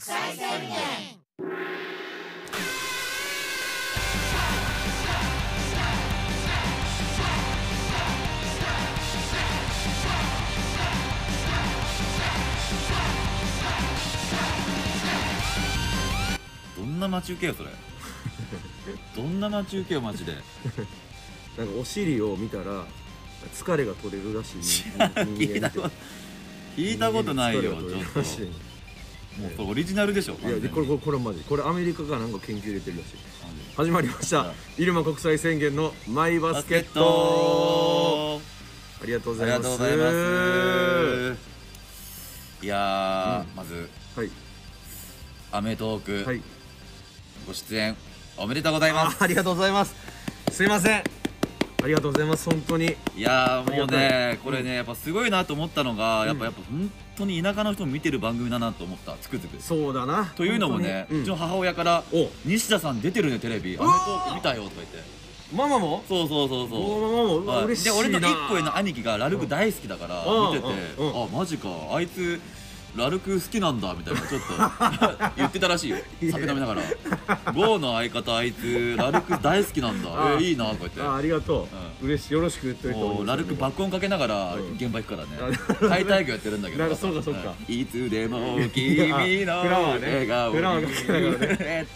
際宣言。どんな待ち受けよそれ。どんな待ち受けよマジで。なんかお尻を見たら疲れが取れるらしい。聞いたこと聞いたことないよちょっともうオリジナルでしょいやでこれこれこれマジ。これアメリカがなんか研究入れてるらしい。始まりました。入間国際宣言のマイバスケット。トありがとうごありざいます。がとうございます。いやー、まずはい『アメトーク』はい。ご出演おめでとうございます。あありがとうございます。すいませんありがとうございます本当に。いやーもうねいこれねやっぱすごいなと思ったのが、やっぱやっぱ本当に田舎の人も見てる番組だなと思ったつくづく。そうだな。というのもね、うちの母親からお「西田さん出てるねテレビ『アメトわーク』見たよ」とか言って。ママも？そうそうそうそう。ママも？はい。嬉しいな。で俺の1個上の兄貴がラルク大好きだからうん。見ててうん。うんあマジか。あいつラルク好きなんだみたいなちょっと言ってたらしいよ。酒飲みながら「ゴーの相方あいつラルク大好きなんだ。あえいいな」とか言って。あありがとう、嬉しい。よろしく言っといてもうラルク爆音かけながらうん現場行くからあね解体業やってるんだけど。そうかそうか。ん。いつでも君のあフラワーね。笑顔フラワーかけながらね。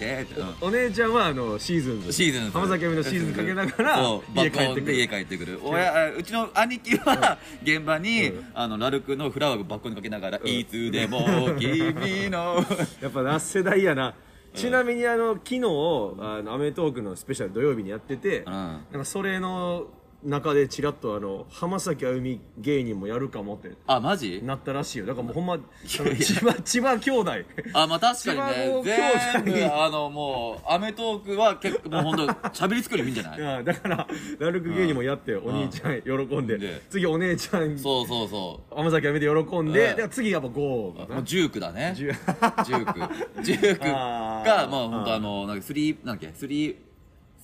お姉ちゃんはあのシーズンズ。シーズンズ。浜崎あみのシーズンかけながらそう。家帰ってく爆音で家る帰ってくる。親う。ちの兄貴は現場に、うん。あのラルクのフラワーを爆音にかけながら、ん。いつでも君の。やっぱな世代やな。ちなみにあの昨日あの『アメトーーク』のスペシャル土曜日にやってて、うん。なんかそれの中でちらっとあの浜崎あゆみ芸人もやるかもってあマジ？なったらしいよ。だからもうほんま千葉千葉兄弟。あまあ確かにね。全部あのもう『アメトーーク』は結構もう本当喋り作りもいいんじゃない？だからラルク芸人もやってお兄ちゃん喜んで。で次お姉ちゃんそうそうそ浜崎あゆみで喜んでうん。で次やっぱゴーもうジュークだね。ジュジューク。ジュークあー。がまあ本当あのなんかスリーなんだっけ？スリー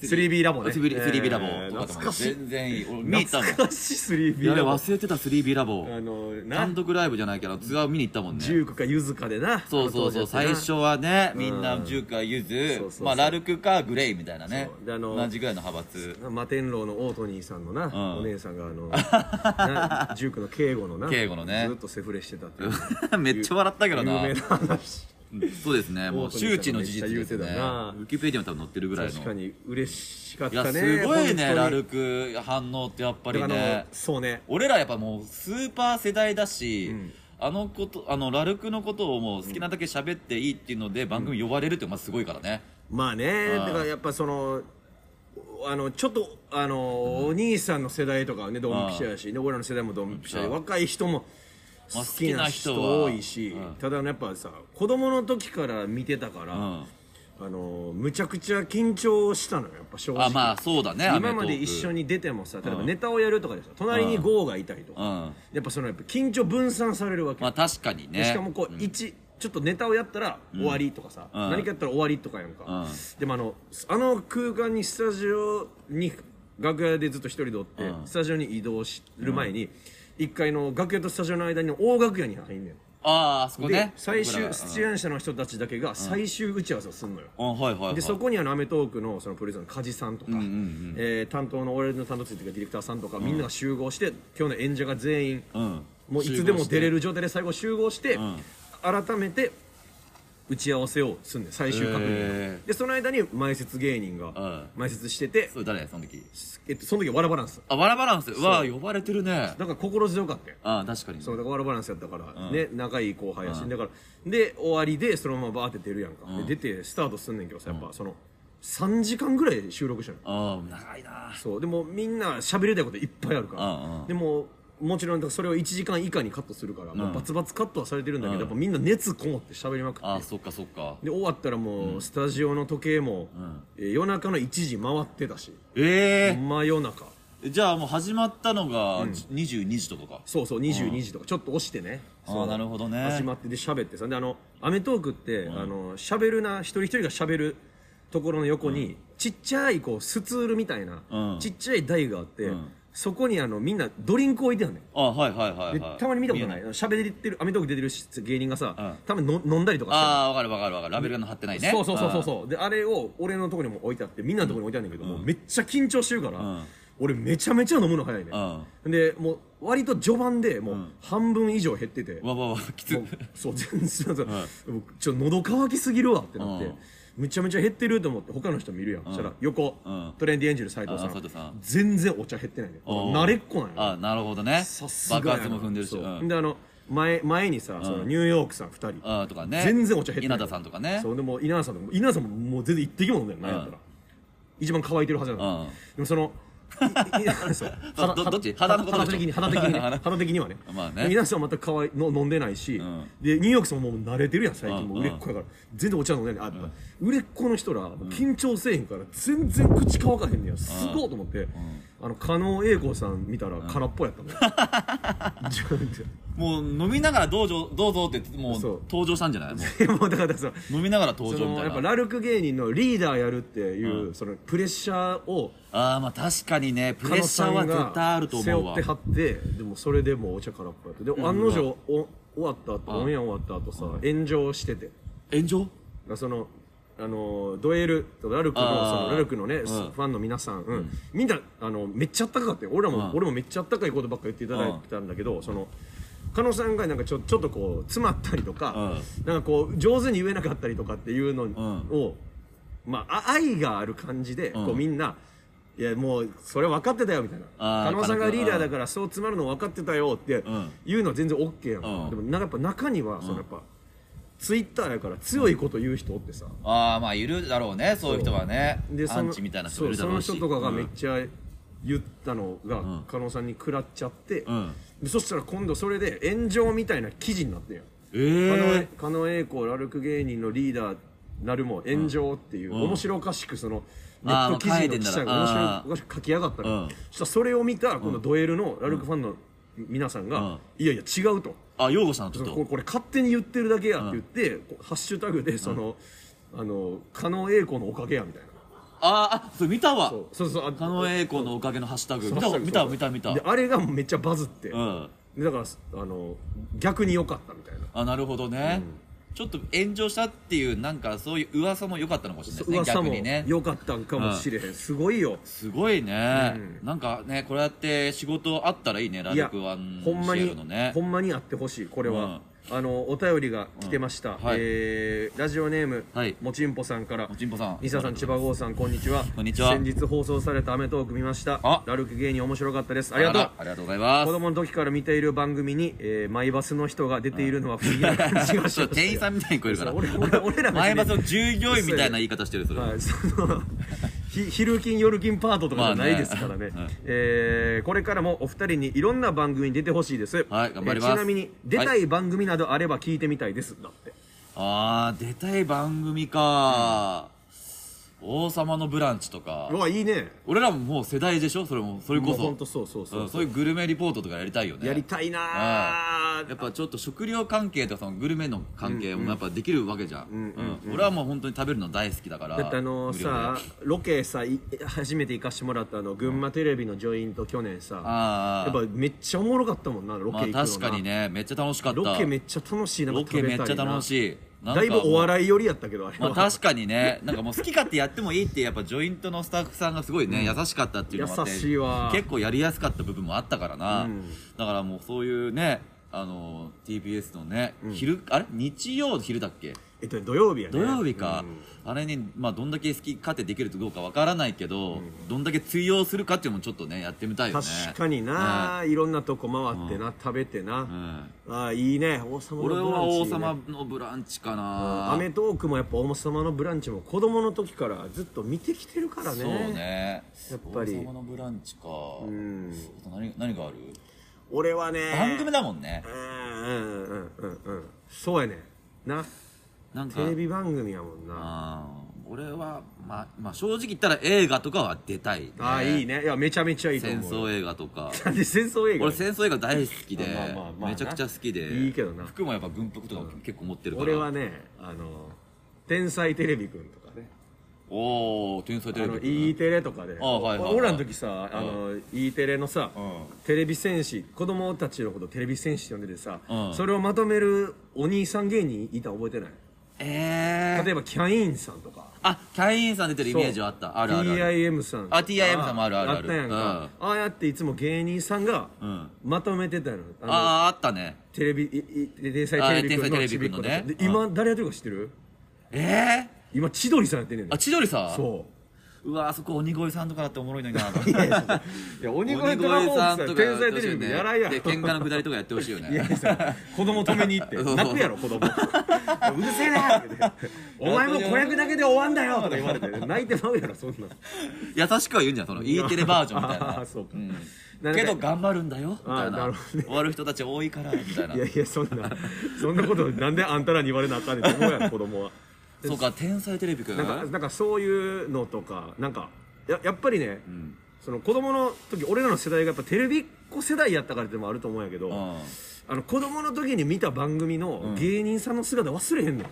3B ラボね。3B 3B ラボ。懐かしい。全然いい。俺見に行ったもん懐かしい 3B やべラボ忘れてた 3B ラボ。あのな単独ライブじゃないけどツアー見に行ったもんね。ジュークかユズかでな。そうそうそう。最初はねみんなジュークかユそうズそうそう。まあラルクかグレイみたいなね。あの同じぐらいの派閥。摩天楼のオートニーさんのな、ん。お姉さんがあの なジュークの敬語のな敬語のね。ずっとセフレしてたっていう。めっちゃ笑ったけどな。有名な話そうですね。もう周知の事実ですね。ウィキペディアも多分載ってるぐらいの。確かに嬉しかっいやたねすごいねラルク反応ってやっぱりね。のそうね。俺らやっぱもうスーパー世代だし、ん。あのことあのラルクのことをもう好きなだけ喋っていいっていうので番組呼ばれるってまあすごいからね、まあね。うんだからやっぱそのあのちょっとあの、お兄さんの世代とかはねドンピシャやし、で俺らの世代もドンピシャでうん。若い人もまあ好きな人多いし、うん。ただねやっぱさ子供の時から見てたから、うん。あのむちゃくちゃ緊張したのよやっぱ正直。あまあそうだね今まで一緒にに出てもさ例えばうんネタをやるとかでさ隣にゴーがいたりとか、うん。やっぱそのやっぱ緊張分散されるわけ、まあ確かにね。でしかもこう、一ちょっとネタをやったら終わりとかさ、うん。何かやったら終わりとかやんか、うん。でもあのあの空間にスタジオに楽屋でずっと一人でおって、うん。スタジオに移動する前に、一階の楽屋とスタジオの間に大楽屋に入んねん。あああそこでね最終出演者の人たちだけが最終打ち合わせをするのよ、うん。はいはいはい。でそこにあの『アメトーーク』のそのプロデューサーの梶さんとか、んうんうん。えー担当の俺の担当ついてるディレクターさんとか、みんなが集合して今日の演者が全員、うん。もういつでも出れる状態で最後集合して、ん。改めて打ち合わせをすんねん最終確認へー。でその間に前説芸人がうん。前説してて、それ誰？その時。えっと、その時はわらバランス。あわらバランス。うわ呼ばれてるね。だから心強かったよ。あ確かにそうだからわらバランスやったから、うん。ね仲いい後輩やし、うん。だからで終わりでそのままバーって出るやんか、うん。で出てスタートすんねんけどさやっぱその3時間ぐらい収録したの。ああ長いな。そう。でもみんな喋りたいこといっぱいあるから、でももちろんそれを1時間以下にカットするから、もうバツバツカットはされてるんだけど、うん。やっぱみんな熱こもって喋りまくって。あそっかそっか。で終わったらもう、スタジオの時計も、ん。えー夜中の1時回ってたし。え真夜中。えじゃあもう始まったのが22時とかか。そうそう22時とか。ちょっと押してね。あーそう。なるほどね。始まってで喋ってさ。であの『アメトーーク』って、あの喋るな一人一人が喋るところの横に、ちっちゃいこうスツールみたいな、うん。ちっちゃい台があって、うんそこにあのみんなドリンク置いてあんねん。あはいはいはいはい。でたまに見たことない。喋ってるアメトーク出てる芸人がさ、うん。たまにの飲んだりとかしてああわかるわかるわかる。ラベルが貼ってないね。そうそうそうそうそう。であれを俺のところにも置いてあってみんなのところに置いてあるんだけど、もうめっちゃ緊張してるから、ん。俺めちゃめちゃ飲むの早いね、うん。でもう割と序盤でもう半分以上減ってて、わわわきつもうそう全然そう。もうちょっと喉乾きすぎるわってなって、うんめちゃめちゃ減ってると思って他の人見るやん、そしたら横、うん。トレンディエンジェル斎藤さん。あ斉藤さん。全然お茶減ってないね。慣れっこなんよ。あなるほどね。さすが爆発も踏んでるし。であの前前にさ、そのニューヨークさん2人。あとかね。全然お茶減ってない。稲田さんとかね。そうでも稲田さんとか稲田さんももう全然一滴も飲んでないなん。やったら、一番乾いてるはずなの、うん。でもその どどっち肌のこと的に。肌的にね。肌的に。はね。まあね。で皆さんはまた乾いの飲んでないし、ん。でニューヨークさんももう慣れてるやん最近。うんもう売れっ子やから。全然お茶飲んでない。売れっ子の人ら緊張せえへんから全然口乾かへんねや。すごいと思って、あの加納栄子さん見たら空っぽやったのよ自分でもう飲みながらどうぞどうぞってもうそう。登場したんじゃない？もで もだからさう。飲みながら登そ場みたいやっぱラルク芸人のリーダーやるっていう、そのプレッシャーをああまあ確かにね。プレッシャーは絶対あると思うわ。背負ってはってでもそれでもうお茶空っぽやってで案の定お終わった後オンエア終わった後さ炎上してて。炎上？そのあのドエルとラルクのそのラルクのね、ん。ファンの皆さん、うん。みんなあのめっちゃあったかかった。よ俺らも、うん。俺もめっちゃあったかいことばっか言っていただいてたんだけど、その加納さんがなんかちょちょっとこう詰まったりとか、なんかこう上手に言えなかったりとかっていうのを、まああ愛がある感じで、うん。こうみんないやもうそれ分かってたよみたいな。加納さんがリーダーだからそう詰まるの分かってたよってん。いうのは全然 OK やん。か、うん。でもなんかやっぱ中にはそのやっぱ、ツイッターやから強いこと言う人おってさ、ああまあいるだろうねそう。いう人はね。でそのアンチみたいな人もいるだろうし。そうその人とかがめっうんちゃ言ったのがん。加納さんに食らっちゃって、うん。でそしたら今度それで炎上みたいな記事になってんや。んええ加納栄子ラルク芸人のリーダーなるも炎上っていう、うん。面白おかしくそのネあーット記事の記もう書いてんだ者が面白あーおかしく書きやがったの、うん。そしたらそれを見た今度ドエルのラルクファンの皆さんが、うん。いやいや違うと。あ擁護したのちょっとこれこれ勝手に言ってるだけやって言って、こうハッシュタグでその、あの加納栄子のおかげやみたいな。あーあそれ見たわ。そうそうそうあ狩野英孝のおかげのハッシュタグ。見た見た見た見たであれがめっちゃバズって、うん。でだからあの逆に良かったみたいな。あなるほどね、ちょっと炎上したっていうなんかそういう噂も良かったのかもしれないですね噂も逆にね。良かったんかもしれへん、すごいよ。すごいね、うなんかねこうやって仕事あったらいいねラルいやクワンほんまにシエルのね。ほんまにあってほしいこれは、あのお便りが来てました、うん。はい。えーラジオネーム、はい。もちんぽさんから。もちんぽさん。西田さん千葉郷さんこんにちは。こんにちは。先日放送された『アメトーーク』見ました。あ。ラルク芸人面白かったです。ありがとう。ありがとうございます。子供の時から見ている番組に、えーマイバスの人が出ているのは不思議な感じがします 店員さんみたいに聞こえるから。俺俺俺ら前バスの従業員みたいな言い方してるそれ、はい、そのひ昼勤夜勤パートとかじゃないですからね,、まあね。えーこれからもお二人にいろんな番組に出てほしいです、はい頑張ります。えーちなみに出たい番組などあれば聞いてみたいです、だって。あー出たい番組か、王様のブランチとか。うわいいね。俺らももう世代でしょ？それもそれこそ。もうほんとそうそうそう、う。んそういうグルメリポートとかやりたいよね。やりたいなやーっぱちょっと食料関係とかそのグルメの関係もやっぱできるわけじゃん、うん俺はもう本当に食べるの大好きだから。だってあの無料でさロケさい初めて行かしてもらったあの群馬テレビのジョイント去年さあやっぱめっちゃおもろかったもんなロケまあ行くのな、確かにね。めっちゃ楽しかった。ロケめっちゃ楽しいなロケめっちゃ楽いしいだいぶお笑い寄りやったけどあれは、まあ確かにね。なんかもう好き勝手やってもいいってやっぱジョイントのスタッフさんがすごいね、優しかったっていうのもあって優しいわ。結構やりやすかった部分もあったからな、うん。だからもうそういうねあの TBS のね、昼あれ？日曜昼だっけ？えっとね土曜日やね。土曜日か、うん。あれに、まあ、どんだけ好き勝手できるかどうかわからないけど、どんだけ通用するかっていうのもちょっとねやってみたいよね。確かにな、いろんなとこ回ってな、食べてな、うんああいいね。王様のブランチ俺は王様のブランチかアなメトークもやっぱ王様のブランチも子供の時からずっと見てきてるからね。そうね。やっぱり。王様のブランチか、うん。あと何何がある？俺はね。番組だもんね。うんうんうんうんうん。そうやねななんか。テレビ番組やもんな。俺は、まあ、まあ正直言ったら映画とかは出たい、ね、ああいいね。いやめちゃめちゃいいと戦思う争映画とか。なんで戦争映画俺戦争映画大好きでまあまあまあまあめちゃくちゃ好きで。いいけどな。服もやっぱ軍服とか結構持ってるから。俺はねあの天才テレビくんとかね。おお天才テあのレビ E テレとかで。あはいはいはい。俺らの時さあの E テレのさうん。テレビ戦士子供たちのことテレビ戦士って呼んでてさうん。それをまとめるお兄さん芸人いたの覚えてない？ええ例えばキャインさんとか。あキャインさん出てるイメージはあった。あるあるある。TIM さん。あ TIM さんもあるあるあったやんか。ああやっていつも芸人さんがうん。まとめてたのあのあああったね。テレビいい天才テレビのね。で今誰やってるか知ってる？ええ今千鳥さんやってんねんねあ千鳥さん？そううわあそこ鬼越さんとかだっておもろいのにないやいやいや鬼越さん天才テレビくんやらんやんで喧嘩のくだりとかやってほしいよね。いや子供止めに行って泣くやろ子供。うるせえなって。お前も子役だけで終わんだよとか言われて泣いてまうやろそんな。ん優しくは言うんじゃんその E テレバージョンみたいな。そうか。ん。なんかけど頑張るんだよみたいな。ね。終わる人たち多いからみたいな。いやいやそんなそんなことなんであんたらに言われなあかんねんって思うやろ子供はそうか天才テレビくんなんかなんかそういうのとかなんかややっぱりね、ん。その子供の時俺らの世代がやっぱテレビっ子世代やったからってのもあると思うんやけど、うんあの子供の時に見た番組の芸人さんの姿忘れへんの、あ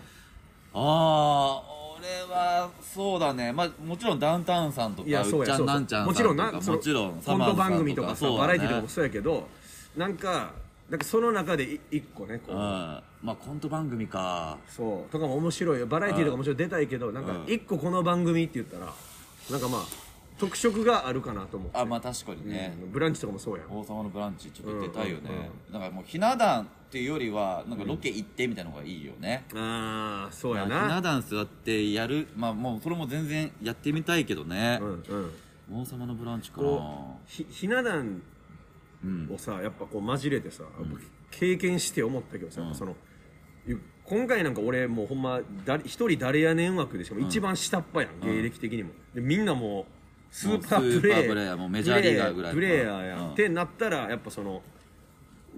あ俺はそうだね。まあもちろんダウンタウンさんとかいやそううっちゃんなんちゃんさんもちろんとかなもちろんコント番組とかさ、そうだね。バラエティーとかもそうやけどなんかなんかその中でい一個ねこう、うん。まあコント番組か。そう。とかも面白いよ。バラエティーとかもちろん出たいけどなんかうん。一個この番組って言ったらなんかまあ特色があるかなと思って。あまあ確かにね、うん。ブランチとかもそうやん。王様のブランチちょっと出たいよね、うんなんかもうひな壇っていうよりはなんかロケ行ってみたいなのがいいよね、ああそうやまあひなな壇座ってやる。まあもうそれも全然やってみたいけどね。う、んうん。王様のブランチかな。ひひな壇うんをさやっぱこう交れてさ、経験して思ったけどさ、やっぱそのゆ今回なんか俺もうほんまだ一人誰やねん枠でしかも一番下っ端やん、芸歴的にも。でみんなもうスーパープレもうスーパーープレーヤーもうメジャーリーガーぐらいプレーヤーやん、うん。ってなったらやっぱその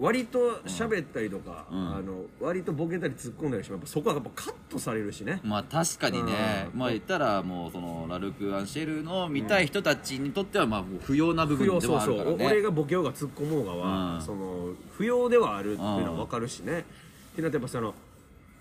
割と喋ったりとか、ん。あの割とボケたり突っ込んだりしてもやっぱそこはやっぱカットされるしね、まあ確かにね、うん。まあ言ったらもうそのラルク・アンシェルの見たい人たちにとってはまあ不要な部分でもあるからね。お俺がボケようが突っ込もうがは、うん。その不要ではあるっていうのは分かるしね、ってなってやっぱその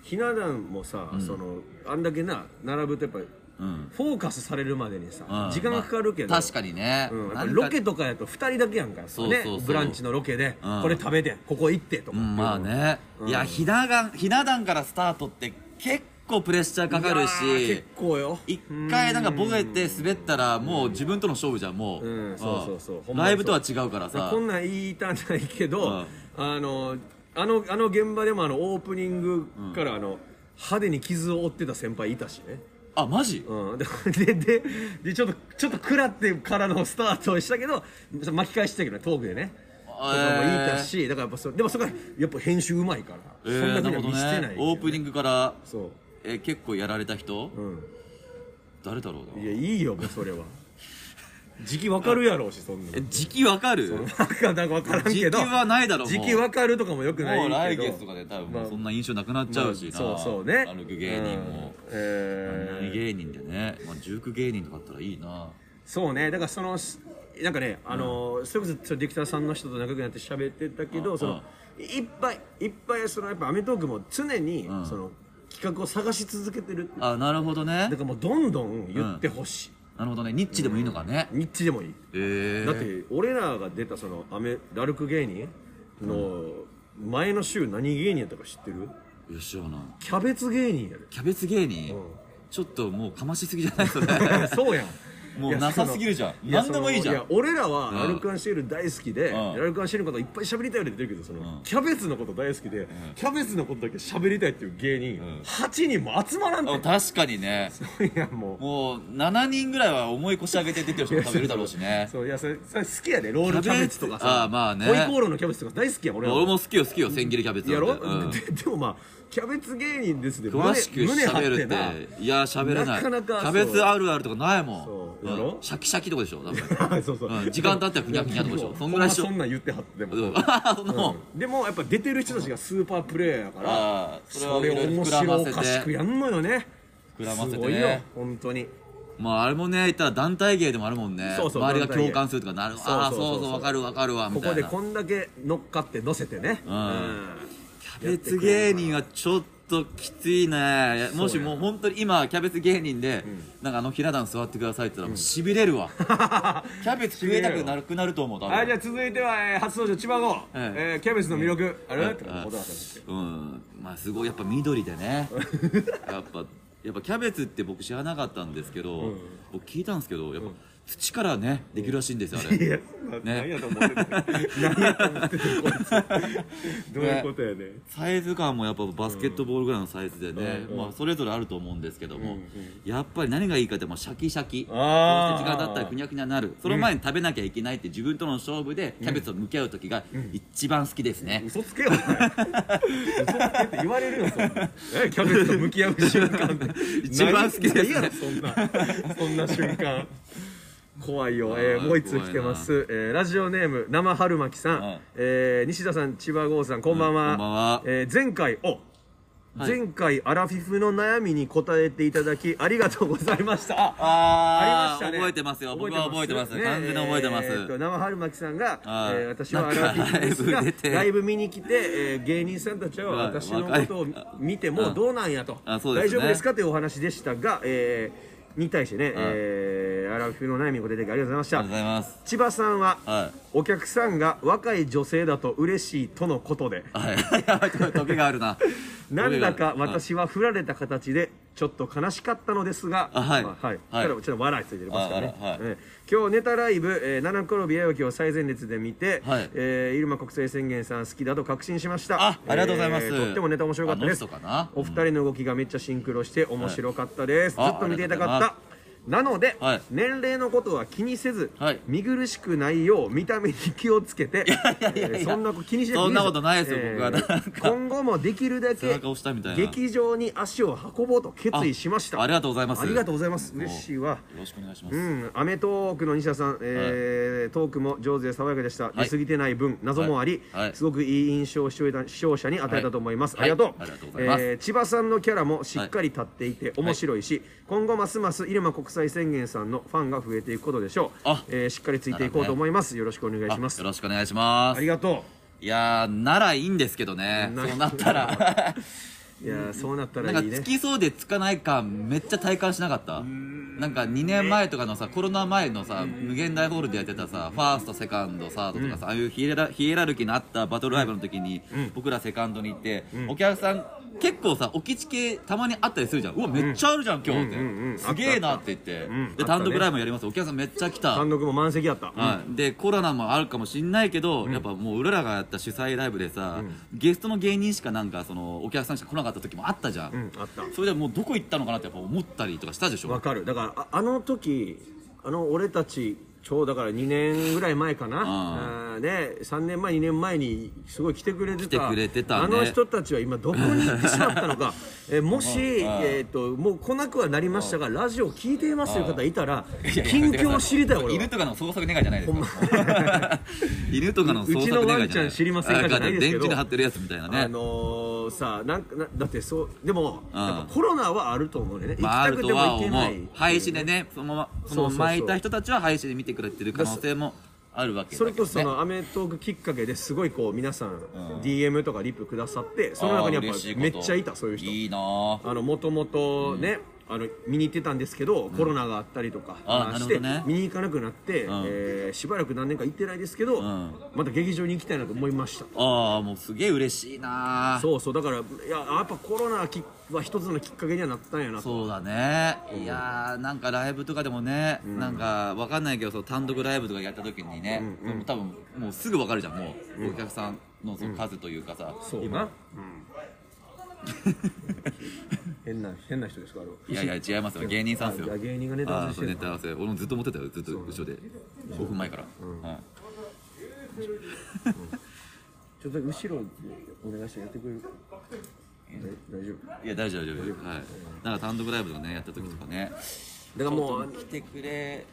ひな壇もさ、そのあんだけな並ぶとやっぱりうん。フォーカスされるまでにさ、うん。時間がかかるけど、まあ確かにね、うん、ロケとかやと2人だけやんかそうそうそう。ね。ブランチのロケで、うん。これ食べてここ行ってとか、うんまあね、いやひな壇ひな壇からスタートって結構プレッシャーかかるいやーし結構よ。一回なんかボケて滑ったらもう自分との勝負じゃんもう、うんそうそうそう。ほんまにそう。ライブとは違うからさ。こんなん言いたないけど、うん。あのあのあの現場でもあのオープニングからあの、派手に傷を負ってた先輩いたしねあマジ、うん、ででででちょっとちょっと食らってからのスタートをしたけど巻き返してたけどねトークでね。とかも言いたしだからやっぱそでもそこはやっぱ編集うまいから、えー、そんなふう見せてないね。オープニングから、そえー結構やられた人、ううん。誰だろういなやいいよもうそれは時期わかるやろうしそんなえ時期わかる？なんかなんかわからんけど。時期はないだろもう。時期わかるとかもよくないけど。もう来月とかで多分もそんな印象なくなっちゃうしな、まあそうそうね。歩く芸人も、うん。えー。何芸人でね、まあ、塾芸人とかあったらいいな。そうね。だからそのすなんかねあのそれこそそのディレクターさんの人と仲良くなって喋ってたけどそのいっぱいいっぱいそのやっぱ『アメトーーク』も常にん。その企画を探し続けてるあなるほどね。だからもうどんどん言ってほしいなるほどね。ニッチでもいいのかね、ニッチでもいい。ええだって俺らが出たそのアメラルク芸人の前の週何芸人やったか知ってる？なキャベツ芸人やで。キャベツ芸人、うん。ちょっともうかましすぎじゃないそれ。そうやんもうなさすぎるじゃん。何でもいいじゃん。俺らはうん。ラルクアンシェル大好きで、うん。ラルクアンシェルのこといっぱい喋りたいよって言ってるけどその、うん。キャベツのこと大好きで、キャベツのことだけ喋りたいっていう芸人、ん。8人も集まらんて。あ確かにね。いやもう。もう7人ぐらいは重い腰上げて出てる人も食べるだろうしね。そういやそれそれ好きやでロールキャベツとかさ。あーまあね。ホイコーローのキャベツとか大好きやん俺ら俺も好きよ好きよ千切りキャベツやろ、うん。ででもまあキャベツ芸人ですで詳しく喋るっていや喋れない。なかなかキャベツあるあるとかないもんやろ？んシャキシャキとかでしょ？多分 そうそう、うん。時間経ったらふにゃふにゃとかでしょ？そんぐらいでしょそんなん言ってはっても、う。んあそのうん。でもやっぱ出てる人たちがスーパープレーヤーやからそれを面白おかしてくやんのよね。膨らませてね。すごいよ本当に。まああれもね言ったら団体芸でもあるもんね。そうそう周りが共感するとかなる。ああそうそうそうそう。わかるわかるわみたいな。ここでこんだけ乗っかって乗せてね。ん。キャベツ芸人はちょっときついね。もしもう本当に今キャベツ芸人で、なんかあのひな壇座ってくださいって言ったらもうしびれるわ。キャベツ食えたくなくなると思うはいじゃあ続いては、えー初登場千葉郷、ええ。ーキャベツの魅力、あれ、うん。まあすごい。やっぱ緑でね。やっぱやっぱキャベツって僕知らなかったんですけど、僕聞いたんですけどやっぱ土からねできるらしいんですよあれ。いや、何やと思ってた何やと思ってたこいつどういうことやねサイズ感もやっぱバスケットボールぐらいのサイズでね、うん。まあ、それぞれあると思うんですけども、やっぱり何がいいかってもうシャキシャキ。そして時間経ったらくにゃくにゃなる。その前に食べなきゃいけないって自分との勝負でキャベツを向き合う時が一番好きですね、嘘つけよ嘘つけって言われるよそんな。えキャベツと向き合う瞬間。一番好きですないやろそんな。そんな瞬間怖いよ、えー、もう一通来てます、えーラジオネーム生春巻さん、はいえー西田さん千葉郷さんこんばんは,、うんこんばんは。えー前回おはい。前回アラフィフの悩みに答えていただきありがとうございました。ああーありましたね。覚えてますよ。僕は覚えてます完全に覚えてます、えーと生春巻さんが、はいえー私はアラフィフですがライブ見に来て、えー芸人さんたちははい。私のことを見てもどうなんやと、大丈夫ですかというお話でしたが、えーに対してね、えーアラフィフの悩みに答えてありがとうございました。ありがとうございます。千葉さんは、はい。お客さんが若い女性だと嬉しいとのことで。はい。時があるな。なんだか私は振られた形でちょっと悲しかったのですが、あはい。まあはい、はい。ちょっと笑いついてますからね、あはいえー今日ネタライブ、えー、七転び八起きを最前列で見て、はい。えー、入間国際宣言さん好きだと確信しました。あありがとうございます。えーとってもネタ面白かったです。お二人の動きがめっちゃシンクロして面白かったです、はいずっと見ていたかったなので、はい。年齢のことは気にせず、はい。見苦しくないよう見た目に気をつけてえーそんなこと気にしないいそんなことないですよ僕は。なんか。今後もできるだけ背中押したみたいな。劇場に足を運ぼうと決意しました。あありがとうございます。ありがとうございます。嬉しいわ。よろしくお願いします、うん、アメトークの西田さん、えートークも上手で爽やかでした、出過ぎてない分謎もあり、はい。はい。すごくいい印象を視聴者視聴者に与えたと思います、はい。ありがとう,、はい。ありがとうございます。えー千葉さんのキャラもしっかり立っていて面白いし、今後ますます入間国際宣言さんのファンが増えていくことでしょう。あえーしっかりついていこうと思います、よろしくお願いします。よろしくお願いします。ありがといやーならいいんですけどね。なそうなったら。う いやーそうなったらいいね。なんかつきそうでつかないかめっちゃ体感しなかった？なんか2年前とかのさコロナ前のさ無限大ホールでやってたさファーストセカンドサードとかさ、ああいうヒエラヒエラルキーのあったバトルライブの時に、僕らセカンドに行って、お客さん結構さ置き地系たまにあったりするじゃん。うわめっちゃあるじゃん、今日って、うんうんうん。すげえなって言って、ん。で単独ライブもやります。お客さんめっちゃ来た。単独も満席やった、はい、でコロナもあるかもしんないけど、やっぱもう俺らがやった主催ライブでさ、ゲストの芸人しかなんかそのお客さんしか来なかった時もあったじゃん、うんあった。それでもうどこ行ったのかなってやっぱ思ったりとかしたでしょ？わかる。だからああの時あの俺たちちょうどだから2年ぐらい前かな、あー。ね、3年前2年前にすごい来てくれてた。ね。あの人たちは今どこに行ってしまったのか。えもし、えー、ともう来なくはなりましたがラジオ聞いていますという方いたら近況を知りたい俺は。犬とかの捜索願いじゃないですか 犬とかの捜索願いじゃない。うちのワンちゃん知りませんかじゃないですけど。電池で貼ってるやつみたいなね、あのー、さなんかなだってそうでも、うん。やっぱコロナはあると思うね、まあ、行きたくても行けない。う廃止でねそのままその巻いた人たちは廃止で見てくれてる可能性もあるわけね、それこそその『アメトーク』きっかけですごいこう皆さん DM とかリプくださってその中にやっぱめっちゃいたそういう人。いいなぁあのもともとね、あの見に行ってたんですけど、コロナがあったりとかあして、ね。見に行かなくなって、ん。えーしばらく何年か行ってないですけど、ん。また劇場に行きたいなと思いました。ああもうすげえ嬉しいなぁそうそうだからいややっぱコロナきは一つのきっかけにはなったんやなと。そうだね、いやーなんかライブとかでもね、なんかわかんないけどその単独ライブとかやった時にね、もう多分もうすぐわかるじゃんもう、お客さんのその数というかさ、そうな、今？うん 変な変な人ですかあれいやいや違いますよ。芸人さんですよ。あ芸人がネタ合わせネタ合わせ。俺もずっと思ってたよ。ずっと後ろで。5分前から、はい ちょっと後ろお願いしてやってくれる？大大丈夫？いや大丈夫大丈夫。はい。なんか単独ライブとかねやった時とかね、だからもう来てくれ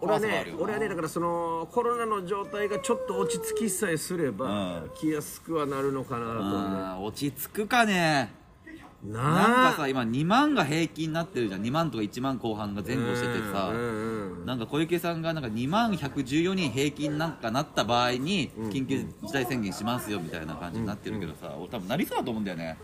俺はね俺はねだからそのコロナの状態がちょっと落ち着きさえすれば、うん。来やすくはなるのかなと落ち着くかねななんあかさ今2万が平均になってるじゃん。2万とか1万後半が前後しててさ、なんか小池さんがなんか2万114人平均なんかなった場合に緊急事態宣言しますよみたいな感じになってるけどさ、俺多分なりそうだと思うんだよね。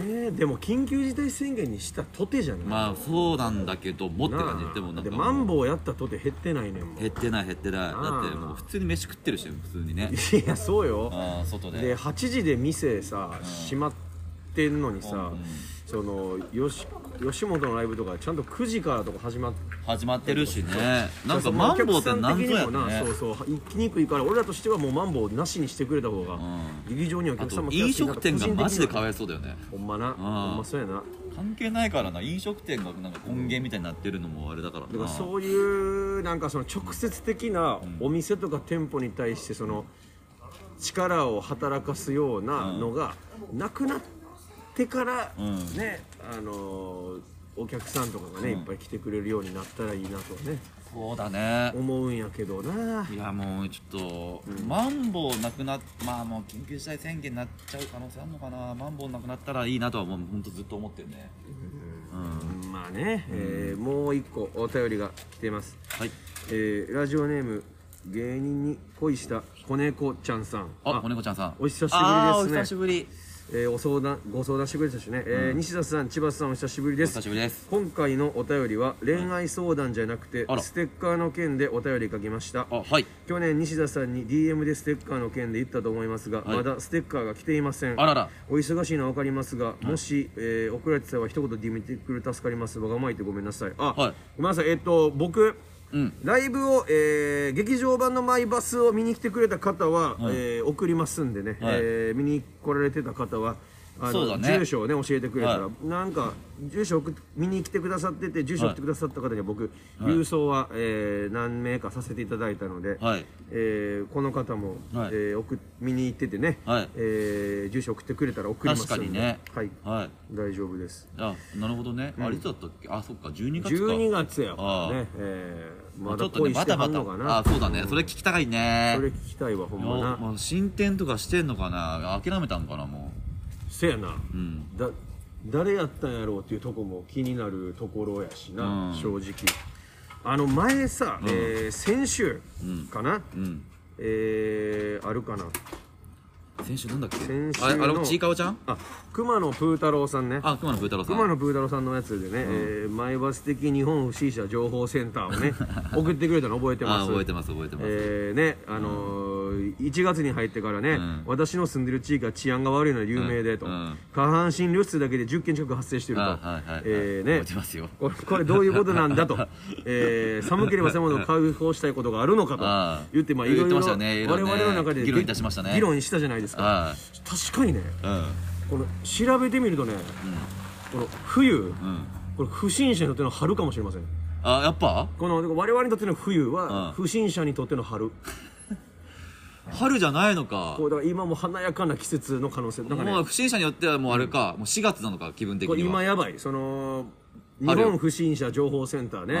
えー、でも緊急事態宣言にしたとてじゃない、まあそうなんだけどもってな感じ。あでもなんかでマンボウやったとて減ってないねん減ってない減ってない。だあ。ってもう普通に飯食ってるし普通にね。いやそうよ。ああ外で。で8時で店さ閉まってんのにさ、うんそのよし吉本のライブとかちゃんと9時からとか始まって始まってるしね。なんかマンボウって何ぞやってね。そうそう。行きにくいから俺らとしてはもうマンボウなしにしてくれた方が、劇場におあ客さんとも来やすいな飲食店がマジでかわいそうだよね。ほんまな。ほんまそうやな。関係ないからな。飲食店がなんか根源みたいになってるのもあれだから。なだからそういうなんかその直接的なお店とか店舗に対してその力を働かすようなのがなくなってからうん。ねあのーお客さんとかがねいっぱい来てくれるようになったらいいなとねそうだね。思うんやけどな。いやもうちょっと、マンボウなくなっまあもう緊急事態宣言になっちゃう可能性あるのかな。マンボウなくなったらいいなとはもう本当ずっと思ってるね。うん。まあね、えーもう一個お便りが来てます、はい。えーラジオネーム芸人に恋した子猫ちゃんさん。あ子猫ちゃんさん。お久しぶりですね。お久しぶりえーお相談ご相談してくれたしね、えー西田さん千葉さんお久しぶりでおす久しぶりです。今回のお便りは恋愛相談じゃなくてあら。ステッカーの件でお便り書きました。あはい。去年西田さんに DM でステッカーの件で言ったと思いますが、はい。まだステッカーが来ていません。あらら。お忙しいのは分かりますが、もし、えー送られてたら一言 DM てくれ助かります。わがまいてごめんなさい。あ、はい。ごめんなさい。えっ、と僕うん。ライブを、えー劇場版のマイバスを見に来てくれた方は、はい。えー送りますんでね、はい。えー見に来られてた方はあの、そうだね。住所をね教えてくれたら、はなんか住所送っ見に来てくださってて住所送ってくださった方には僕、はい。郵送は、えー何名かさせていただいたので、はい。えーこの方も、はい。えー送見に行っててね、はい。えー住所送ってくれたら送りますんで。確かにね。はい。はい。大丈夫です。あなるほどね、あれいつだったっけ？あそっか。12月か。12月やからあ。ね、えーまちょっとねだ恋してはんのかな。あそうだね。それ聞きたいね。それ聞きたいわほんまおなもう進展とかしてんのかな。諦めたんかなもせやな、ううん。だ誰やったんやろうっていうとこも気になるところやしな、うん。正直。あの前さ、うん。えー先週うんかな、うん。えーあるかな？先週なんだっけ？先週のあれちいかわちゃん？あ熊野プー太郎さんね。あ熊野プー太郎さん。熊野プー太郎さんのやつでね、えーマイバス的日本不審者情報センターをね 送ってくれたの覚えてます？あ覚えてます覚えてます、えーねあのー1月に入ってからね、うん。私の住んでる地域は治安が悪いのは有名でと、うん。うん。下半身露出だけで10件近く発生していると、あはいはい、えーね。これこれどういうことなんだと、えー寒ければ寒いほど解放したいことがあるのかと言ってまあいろいろ我々の中で議論いたしましたね。議論したじゃないですか。は確かにねこの調べてみるとねこの冬うん。これ不審者にとっての春かもしれません。あやっぱ？この我々にとっての冬はうん。不審者にとっての春春じゃないのか。こうだから今も華やかな季節の可能性なんかね。もう不審者によってはもうあれか、もう4月なのか気分的には。今やばいその日本不審者情報センターね。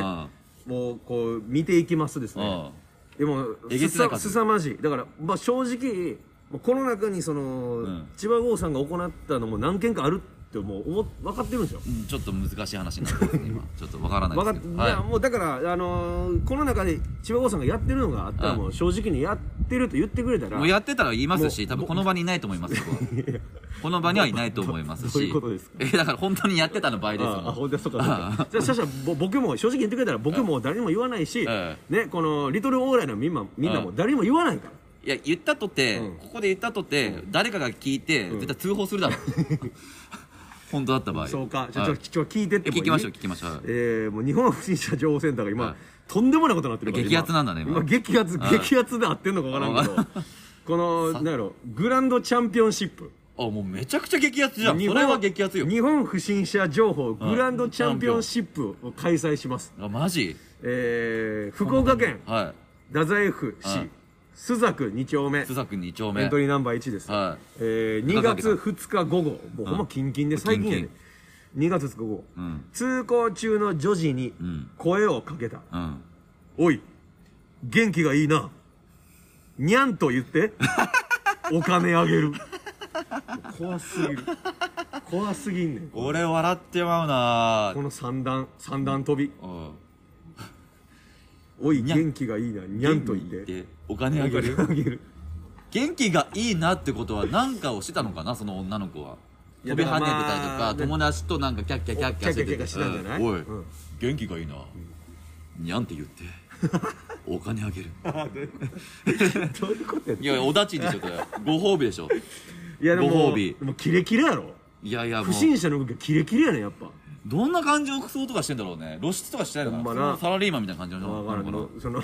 うん。もうこう見ていきますですね。でもすさすさまじい。だからまあ正直この中にその、ん。千葉郷さんが行ったのも何件かあるってもう思っ分かってるんですよ。うんちょっと難しい話になってますね今。ちょっとわからない分かっですけど。い。やもうだから、あのーこの中で千葉郷さんがやってるのがあったらうんもう正直にやってると言ってくれたらもうやってたら言いますし多分この場にいないと思います この場にはいないと思いますし。どういうことですか？えだから本当にやってたの場合ですもんああほんでそうかそうか。じゃあそしたらぼ僕も正直言ってくれたら僕も誰にも言わないし、えね、このリトルオーライのみんなみんなも誰にも言わないから、いや言ったとて、うん。ここで言ったとて、誰かが聞いて、絶対通報するだろう 本当だった場合。そうか。じゃあはい。ちょちょ聞いてってもいい？聞きましょう聞きましょう。えー、もう日本不審者情報センターが今、はい。とんでもないことになってる激アツなんだね今。今激アツはい。激アツで合ってんのか分からんけど。この なんやろグランドチャンピオンシップ。あもうめちゃくちゃ激アツじゃん。日本それは激アツよ。日本不審者情報グランドチャンピオンシップを開催します、あマジ？えー、福岡県。は太宰府市。はい須作2丁目。い須作2丁目。エントリーナンバー1です、はい。えー、2月2日午後。もうほんまキンキンで最近やね2月2日午後、うん。通行中の女児にん。声をかけた、うん。おい元気がいいな。にゃんと言って。お金あげる。怖すぎる。怖すぎんねん。俺笑ってまうな。この三段三段跳び。うん。おい元気がいいな。にゃんと言って。でお金あげる？あげる。元気がいいなってことは何かをしてたのかな？その女の子は。飛び跳ねてたりとか友達となんかキャッキャキャッキャッキャしてたんじゃないうんおいうん。元気がいいな？にゃんって言ってお金あげる。どういうことやいやおだちんでしょそれ。ご褒美でしょ。いやでもご褒美。でもキレキレやろ。いやいや不審者の動きがキレキレやねんやっぱ。どんな感じの服装とかしてんだろうね。露出とかしてないのかな？サラリーマンみたいな感じののどその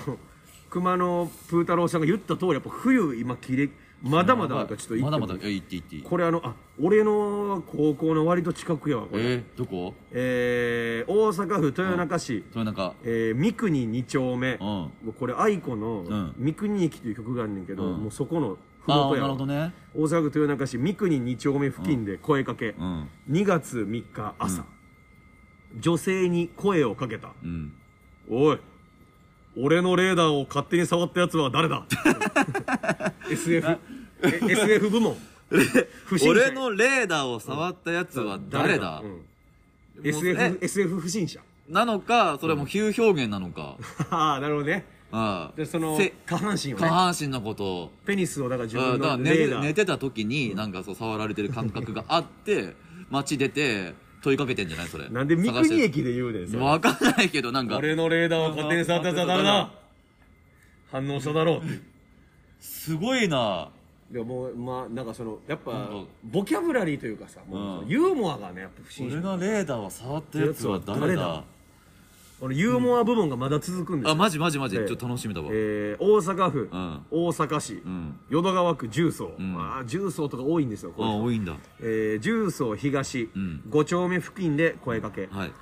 熊野プー太郎さんが言った通りやっぱ冬今キレまだまだちょっと行ってもまだまだって行って。いいこれあのあ俺の高校の割と近くやわこれ。えー、どこ？えー大阪府豊中市、それなんかえー三国二丁目、うん。もうこれ愛子のん「三国駅」という曲があんねんけど、うん。もうそこのふもとやわるほどね。大阪府豊中市三国二丁目付近で声かけ、うん。2月3日朝、女性に声をかけた。うん「おい俺のレーダーを勝手に触ったやつは誰だ？SF, え SF 部門。不審者。俺のレーダーを触ったやつは誰だ、SF, 不審者。なのかそれはもう比喩表現なのか、ああなるほどね。ああ。でそのせ下半身を下ね半身のこと。をペニスをだから自分のレーダー。て寝てた時になんかそう触られてる感覚があって街出て問いかけてんじゃないそれ。なんで三国駅で言うねんそれ。分かんないけどなんか。俺のレーダーを勝手に触ったやつは誰だ反応しただろうってすごいないやもうまあなんかそのやっぱボキャブラリーというかさもううんユーモアがねやっぱ不審俺者のレーダーを触ったやつは誰だ誰だ俺ユーモア部門がまだ続くんですよ。あマジマジマジ。ちええょっと楽しみだわ、えー大阪府うん。大阪市うん。淀川区重曹。ん。ああ重曹とか多いんですよこあ多いんだ。えー重曹東ん。5丁目付近で声かけ。はい。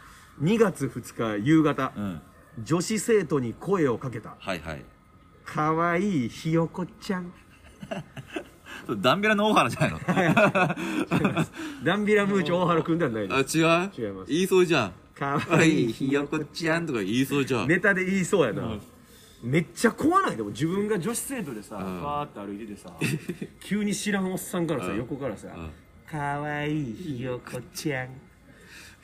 2月2日夕方うん。女子生徒に声をかけた。はいはい。かわいいひよこちゃんダンビラの大原じゃないの？ダンビラムーチョ大原くんではないです。あ違う？違います。言いそうじゃん。かかわいい。ひよこちゃんとか言いそうじゃん。ネタで言いそうやな、めっちゃ怖ない。でも自分が女子生徒でさ、ん。パーって歩いててさ急に知らんおっさんからさ、うん。横からさん「かわいいひよこちゃん。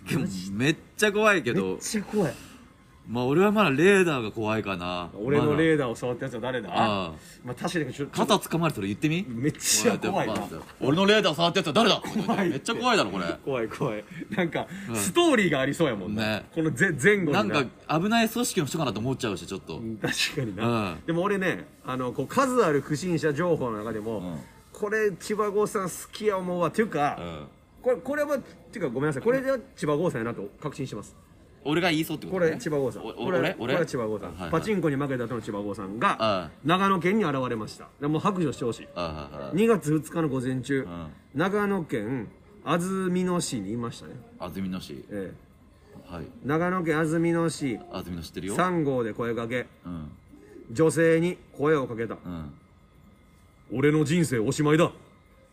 でもめっちゃ怖い」けめっどちゃ怖いまあ俺はまだレーダーが怖いかな。俺のレーーダーを触ったやつは誰だ？あまあ確かにちょっと。肩掴まれたら言ってみ？めっちゃ怖いな。俺のレーダー触ったやつは誰だ？怖い。めっちゃ怖いだろこれ。怖い怖い。なんか、ストーリーがありそうやもんねね。このぜ前後にな。んか危ない組織の人かなと思っちゃうしちょっと。うん確かにな、うん。でも俺ねあのこう数ある不審者情報の中でも、んこれ千葉郷さん好きや思うわっていうか、うん。これこれはっていうかごめんなさいこれで千葉郷さんやなと確信してます俺が言いそうってこことね。れ千葉郷さんこれ俺？俺？これは千葉郷さん、はいはい。パチンコに負けた後の千葉郷さんがあ長野県に現れました。でもう白状してほしい。あああ2月2日の午前中、ん。長野県安曇野市にいましたね、安曇野市。えはい。え長野県安曇野市。安曇野知ってるよ。3号で声かけ。うん。女性に声をかけた。うん。俺の人生おしまいだ。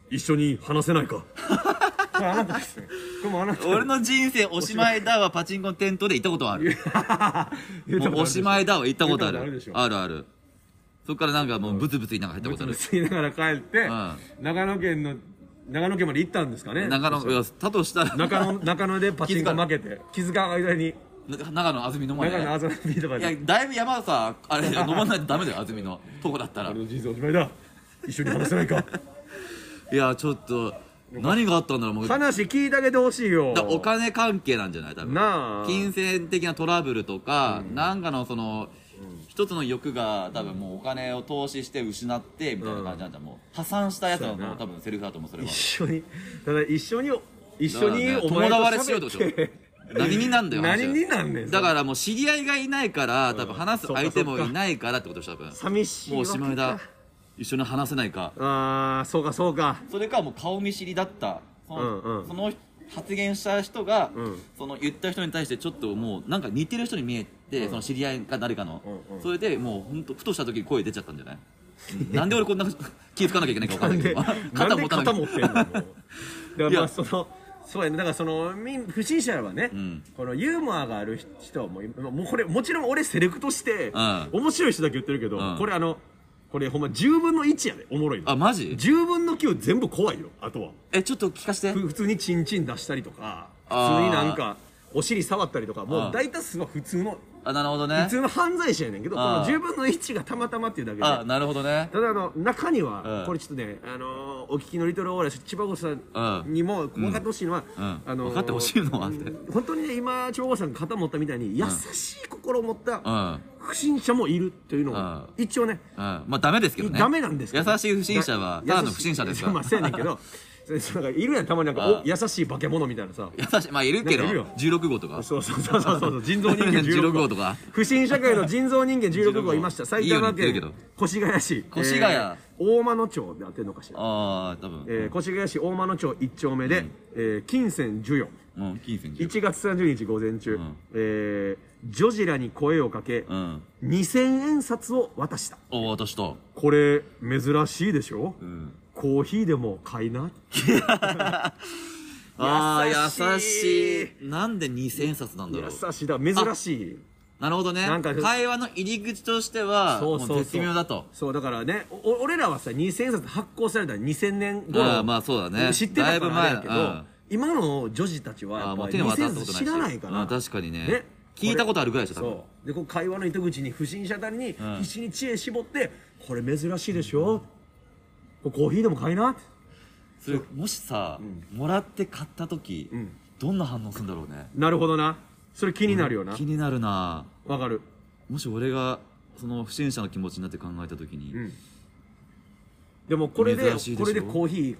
一緒に話せないか これあなたです。ねこれもあなた俺の人生おしまいだはパチンコのテントで行ったことある。もうおしまいだは行ったことある。あるあるそっからなんかもうブツブツ言いながら入ったことある。吸いながら帰って、ん。長野県の長野県まで行ったんですかね長野いやだとしたら。中野中野でパチンコ負けて気づかん間に。な長野安曇野まで。長野あざみとかいやでだいぶ山さあれ 登らないとダメだよ安曇野。とこだったら。俺の人生おしまいだ。一緒に話せないか。いやちょっと何があったんだろうもう。だ話聞いてあげてほしいよ。お金関係なんじゃない多分。なあ。金銭的なトラブルとか、なんかのその、一つの欲が多分もうお金を投資して失ってみたいな感じなんだ、もう破産したやつのそう多分セリフだと思うそれは一緒にただ一緒に一緒にお前と友達しようと喋って何になんだよ何になんねんだからもう知り合いがいないから多分話す相手もいないからってことでしょ多分。寂しいもうおしまいだ一緒に話せないか。ああそうかそうか。それかもう顔見知りだった。その,、うんうん。その発言した人が、うん。その言った人に対してちょっともうなんか似てる人に見えて、その知り合いか誰かの、うんうん。それでもう本当ふとした時に声出ちゃったんじゃない？なんで俺こんな気づかなきゃいけないか分かんないけど。なんで 持たなきゃ肩持ってんの？もう。だからいや。まあそのそうやね。だからその不審者はね、ん。このユーモアがある人はもうもうこれもちろん俺セレクトして、うん。面白い人だけ言ってるけど、うん。これあのこれほんま10分の1やでおもろいの。あマジ？10分の9全部怖いよあとは。えちょっと聞かせて。ふ普通にチンチン出したりとか普あー。通になんかお尻触ったりとかもう大多数は普通のあなるほどね。普通の犯罪者やねんけどこの10分の1がたまたまっていうだけで。あなるほどね。ただあの中には、うん。これちょっとね、あのーお聞きのリトルオーラ千葉子さんにも分かってほしいのは、うん。あのー分かってほしいのはって。本当にね今千葉子さんが肩持ったみたいに優しい心を持ったうん。不審者もいるというのを、うん。一応ねうん。まあダメですけどね。ダメなんですけど優しい不審者はただの不審者ですからまあそうやねんけど なんかいるやんたまになんかうんお優しい化け物みたいなさ。優しいまあいるけどなんかいるよ。16号とか。そうそうそうそうそう 人造人間16 16号号とか。不審社会の人造人間16号いました。埼 玉いいように言って県る越谷市。越谷。えー大間野町で当てるのかしら。ああ多分。えー、越谷市大間野町1丁目で、えー金銭授与。うん金銭10 1月30日午前中、ん。えー女児らに声をかけ、うん。2000円札を渡した。お私とこれ珍しいでしょ、うんコーヒーでも買いな。ああ優優しい。なんで2000円札なんだろう。優しい。だ珍しい。なるほどね。なんか会話の入り口としてはそうそう絶妙だと。そうだからねお俺らはさ2000円札発行されたら2000年頃。ああまあそうだね。知ってたからあれやけど、今の女児たちはやっぱり2000手に渡ったことないし。円札知らないから。あ確かにね。ね。聞いたことあるぐらいでしょそう。でこう会話の糸口に不審者たりにん。必死に知恵絞ってこれ珍しいでしょ。これコーヒーでも買いなそれもしさもらって買った時ん。どんな反応するんだろうね。なるほどな。それ気になるよな。気になるな。わかる。もし俺がその不審者の気持ちになって考えた時にん。でもこれでこれでコーヒー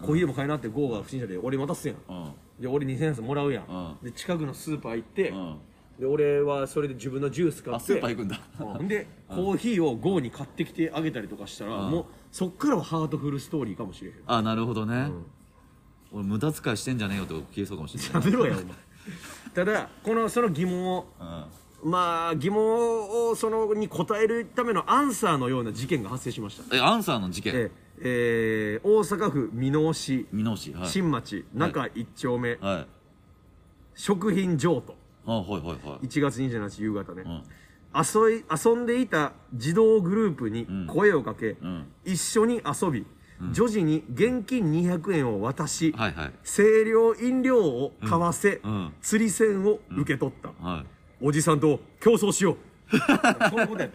コーヒーでも買いなってゴーが不審者で俺に渡すやん。うん。で俺2000円札もらうやん。うん。で近くのスーパー行ってうん。で俺はそれで自分のジュース買ってあスーパー行くんだ。うん。でコーヒーをゴーに買ってきてあげたりとかしたらうん。もうそっからはハートフルストーリーかもしれへん。あなるほどね。俺無駄遣いしてんじゃねえよと消えそうかもしれない。やめろやお前。ただこのその疑問をうん。まあ疑問をそのに答えるためのアンサーのような事件が発生しました。えアンサーの事件？ええー大阪府箕面市箕面市。はい。新町中1丁目、はい。食品譲渡。あはいはいはい。1月27日夕方ね、うん遊い遊んでいた児童グループに声をかけ、ん。一緒に遊び、女児に現金200円を渡し、はいはい。清涼飲料を買わせ、うん。うん。釣り銭を受け取った、はい。おじさんと競争しよう。そういうことや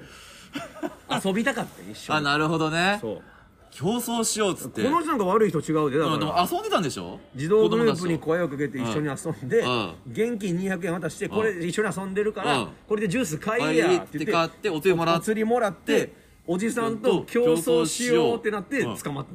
遊びたかった一緒に。あなるほどね。そう競争しようっつって。この人なんか悪い人違うでだうんでもから遊んでたんでしょ？児童グループに声をかけて一緒に遊んで、うん。現金200円渡してこれ一緒に遊んでるから、うん。これでジュース買いやって言って買ってお釣りもらって。お釣りもらっておじさんと競争しようってなってうん。捕まっ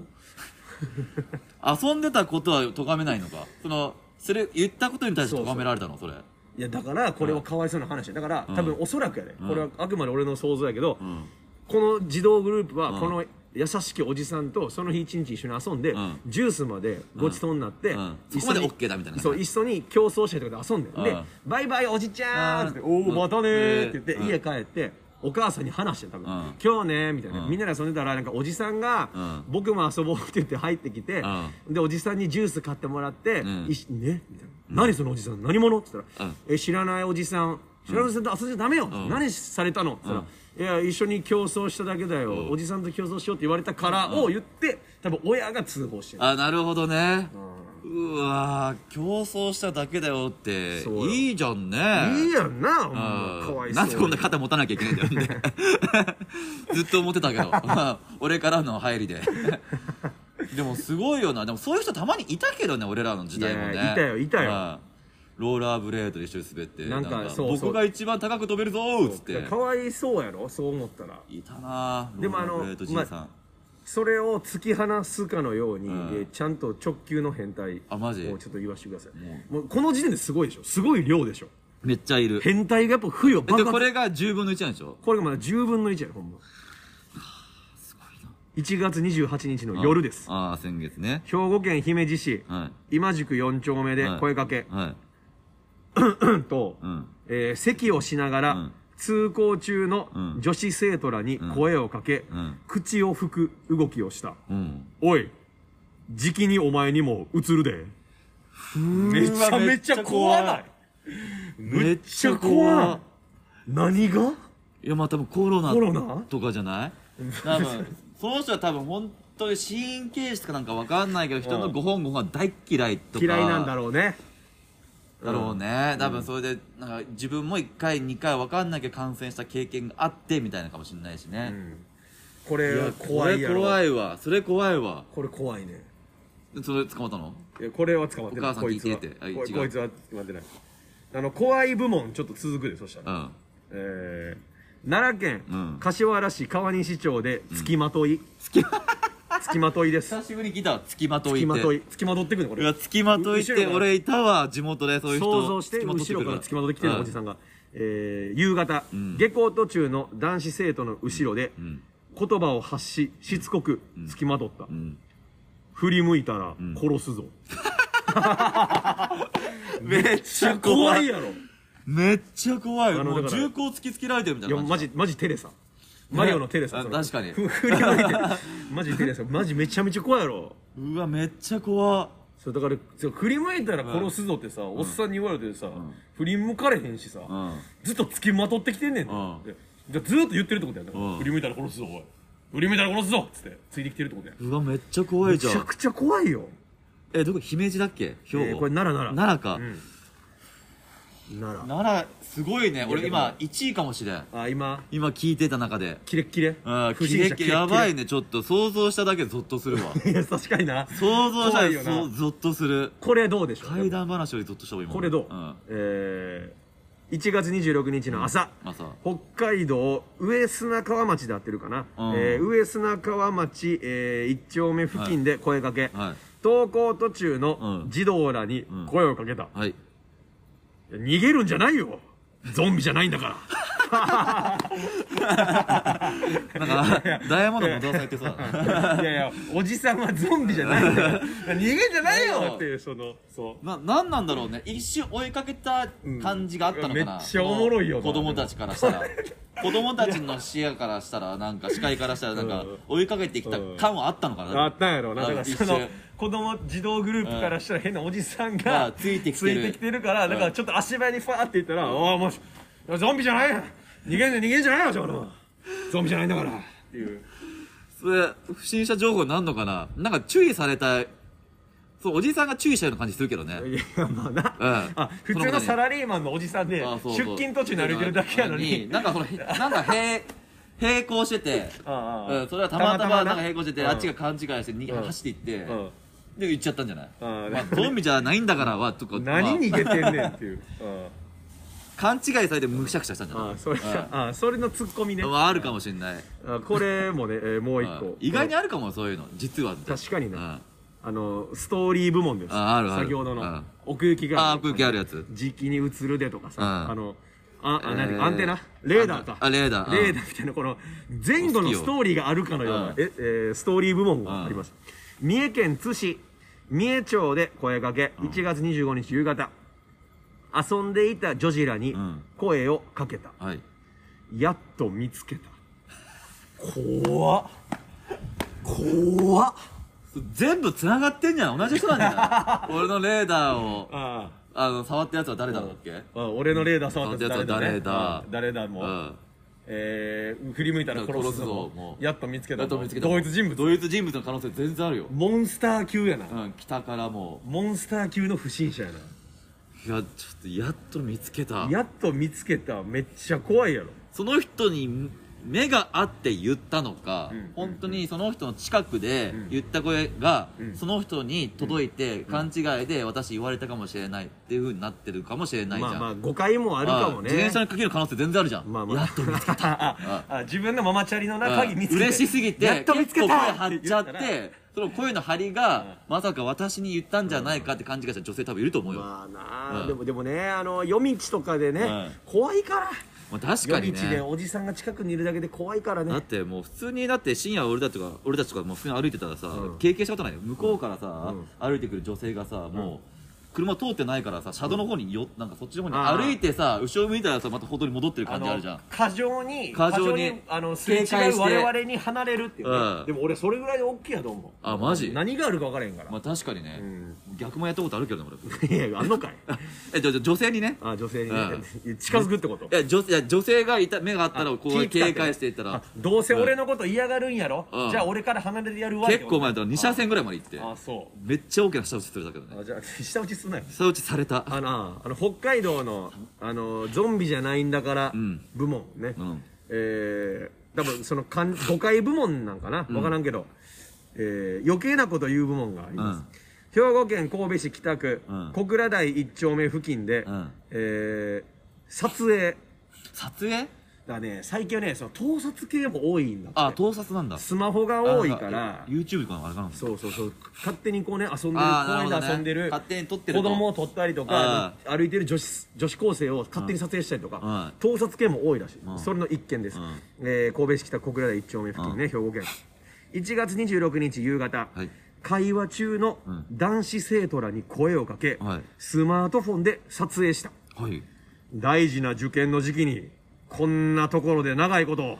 た。の遊んでたことは咎めないのか？そのそれ言ったことに対して咎められたの？それ。いやだからこれはかわいそうな話。やだから多分おそらくやで、これはあくまで俺の想像やけど、ん。この児童グループはうん。この優しきおじさんとその日一日一緒に遊んで、ん。ジュースまでごちそうになって、うん。一緒にそこまで OK だみたいなそう一緒に競争したりとかで遊んで、でうん。バイバイおじちゃんって「うん。おおまたね」って言って、うん。家帰ってお母さんに話して多分、うん。今日ねみたいな、うん。みんなで遊んでたらなんかおじさんが、うん。僕も遊ぼうって言って入ってきて、でおじさんにジュース買ってもらって、ん。いしねみたいな、何そのおじさん？何者？って言ったら、うん。え知らないおじさん。知らないおじさんと遊んじゃダメよ、何されたの？って言ったら、いや一緒に競争しただけだよ、おじさんと競争しようって言われたからを言って多分親が通報してる。あなるほどね。うわー競争しただけだよっていいじゃんね。いいやんなかわいそうなんでこんな肩持たなきゃいけないんだよね。ずっと思ってたけど。俺からの入りで。でもすごいよな。でもそういう人たまにいたけどね俺らの時代もね。いたよいたよ。うんローラーブレードで一緒に滑ってなんかそうそう。僕が一番高く飛べるぞーっつって。かわいそうやろ？そう思ったら。いたなでもあのローラーブレードじいさん、それを突き放すかのように、んえーちゃんと直球の変態あマジ？をちょっと言わせてください。もう。この時点ですごいでしょ？すごい量でしょ？めっちゃいる。変態がやっぱ不よで爆発これが10分の1なんでしょ？これがまだ10分の1やろほんま。1月28日の夜です。ああ先月ね。兵庫県姫路市。はい。今宿4丁目で声かけ、はいと、うん。えー席をしながら、うん。通行中のうん。女子生徒らに声をかけ、うん。口を吹く動きをした、うん。おいじきにお前にも映るで。めちゃめちゃ怖ない。めっちゃ怖ない。何が？いやまあ多分コロナとかじゃない？多分その人は多分本当に神経質かなんかわかんないけど人のご本ご本は大っ嫌いとか。嫌いなんだろうねだろうね、多分それでなんか自分も1回2回分かんなきゃ感染した経験があってみたいなかもしれないしね、これは怖いやろ。これ怖いわ。それ怖いわ。これ怖いね。それ捕まったの？いやこれは捕まってない。お母さん聞いて。てあこ違うこいつは捕まってない。あの怖い部門ちょっと続くでそしたら、うん。えー、奈良県、うん。柏原市川西町で付きまとい、付きまといです。久しぶりに聞いたわ付きまと付いって。きまとい。付きまとってくるのこれ。いや付きまといて俺いたわ地元でそういう人。想像して後ろから付きまとってきてるおじさんが、えー夕方、ん。下校途中の男子生徒の後ろで、ん。言葉を発ししつこく付きまとった、ん。振り向いたらん。殺すぞ、めっちゃ怖怖いいやろ。めっちゃ怖い。もう銃口突きつけられてるみたいなマジマジテレサマリオのテレサあそれ確かに。ふ振り向いて。マジテレサマジめちゃめちゃ怖いやろ。うわめっちゃ怖そうだからそう振り向いたら殺すぞってさ、おっさんに言われてさ、振り向かれへんしさ、うん。ずっと付きまとってきてんねんじゃあずっと言ってるってことやな、うん。振り向いたら殺すぞおい。振り向いたら殺すぞっつってついてきてるってことやうわめっちゃ怖いめじゃん。ちゃくちゃ怖いよ。えどこ姫路だっけ兵庫、えーこれ奈良奈良。奈良か、うん奈良。奈良すごいね。俺今1位かもしれん。あ今？今聞いてた中で。キレッキレ？あ不審者。キレッキレ。やばいね。ねちょっと想像しただけでゾッとするわ。いや確かにな。想像したらゾッとする。これどうでしょう？怪談話よりゾッとしたわ今これどう、うん。えー、1月26日の朝、朝。北海道上砂川町で合ってるかな、うん。えー上砂川町、えー、1丁目付近で声かけ、はい。登校途中のうん。児童らに声をかけた、はい。いや逃げるんじゃないよ。ゾンビじゃないんだから。なんかダイヤモンド戻されてさ。いやいやおじさんはゾンビじゃないんだよ。逃げんじゃないよ。っていうそのそう。ななんなんだろうね。一瞬追いかけた感じがあったのかな、うんめっちゃおもろいよな子供たちからしたら。子供たちの視野からしたらなんか視界からしたらなんかうん。追いかけてきた感はあったのかな、あったんやろな。だから一その瞬子供児童グループからしたら変なおじさんががついてきてる。からだからちょっと足早にファーって言ったら「おおもしゾンビじゃないよ逃げんね逃げんじゃないよそのゾンビじゃないんだから」っていう。それ不審者情報になんのかな？なんか注意されたそうおじさんが注意したような感じするけどね。いやまあな、うん。あ普通のサラリーマンのおじさんで出勤途中に歩いてるだけやのに。なんかそのへなんか並並行してて。うん、それはたまたまな。んか並行しててうんあっちが勘違いして逃げうん。走っていって、うんで行っちゃったんじゃない、あまあ、ゾンビじゃないんだからはとか何逃まげてんねんっていう、あ 勘違いされてむしゃくしゃしたんじゃない？ああそれうん。あそれのツッコミね。まああるかもしれない。あこれもね、えーもう一うん。個意外にあるかもそういうの。実は確かにね。うん。あのストーリー部門です。ああるある。先ほどのうん。奥行きがあー奥行きあるやつ。時期に映るでとかさ、うん。あのああ何、えー。アンテナ？レーダーか。あレーダー。うん。レーダーみたいなこの前後のストーリーがあるかのようなうん。え、えーストーリー部門があります、三重県津市三重町で声かけ1月25日夕方遊んでいた女児らにん。声をかけた、はい。やっと見つけた。怖っ。怖っ。全部つながってんじゃん。同じ人なんじゃない？俺のレーダーを。ああ。の触ったやつは誰だっけ？ああ俺のレーダー触ったやつ誰だ、ね、誰だ？うん。誰だもう、うんえー、振り向いたら殺すぞ。もう。やっと見つけたやっと見つけた。同一人物。同一人物の可能性全然あるよ。モンスター級やな、うん北からもモンスター級の不審者やな。ういやちょっとやっと見つけた。やっと見つけた。めっちゃ怖いやろ。その人に目があって言ったのか、うん。本当にその人の近くでん。言った声が、うん。その人に届いて、勘違いで私言われたかもしれないっていう風になってるかもしれないじゃん、まあまあ誤解もあるかもね。自転車にかける可能性全然あるじゃん、まあまあ。やっと見つけた。自分のママチャリのな鍵見つけて。嬉しすぎてやっと見つけた。結構声張っちゃってその声の張りが、まさか私に言ったんじゃないかって勘違いした女性多分いると思うよ、まあなあ、うん。でもでもねあの夜道とかでね、うん。怖いからまあ、確かに夜道でおじさんが近くにいるだけで怖いからね。だってもう普通にだって深夜俺たちが俺たちとかもう普通に歩いてたらさ、うん経験したことないよ向こうからさ、うん歩いてくる女性がさもう車通ってないからさ車道の方によなんかそっちの方に歩いてさ後ろ向いたらさまた歩道に戻ってる感じあるじゃん。過剰に過剰にあのすれ違う我々に離れるっていうね、うん。でも俺それぐらいで大きいやと思う。あマジ？何があるか分からへんから、まあ確かにね、うん。逆もやったことあるけどね俺。いやあんのかい。えじゃあ女性にね。あ女性にね。近づくってこと？いや女いや女性がいた目があったらこう警戒していったら。あどうせ俺のこと嫌がるんやろ？うん。じゃあ俺から離れてやるわ結構前だと2車線ぐらいまで行って。あそめっちゃ大きな下打ちするだけどね。うあじゃあ下打ちすなよ下打ちされた。あのあの北海道のあのゾンビじゃないんだからん。部門ね、うん。えー、多分そのかん誤解部門なんかな？分からんけど、えー、余計なこと言う部門があります、兵庫県神戸市北区、うん。小倉台一丁目付近で、うん。えー、撮影。撮影？だね最近はねその盗撮系も多いんだって。あ盗撮なんだ。スマホが多いから。あ YouTube かなあれかなそうそうそう。勝手にこうね遊んでるあー公園なるほどね。で遊んでる勝手に撮ってると。子供を撮ったりとかあ歩いてる女子女子高生を勝手に撮影したりとか、うん。盗撮系も多いらしい、うん。それの一件です、うん。えー神戸市北小倉台一丁目付近ね、兵庫県。1月26日夕方、はい。会話中のん。男子生徒らに声をかけ、はい。スマートフォンで撮影した。はい。大事な受験の時期にこんなところで長いこと。を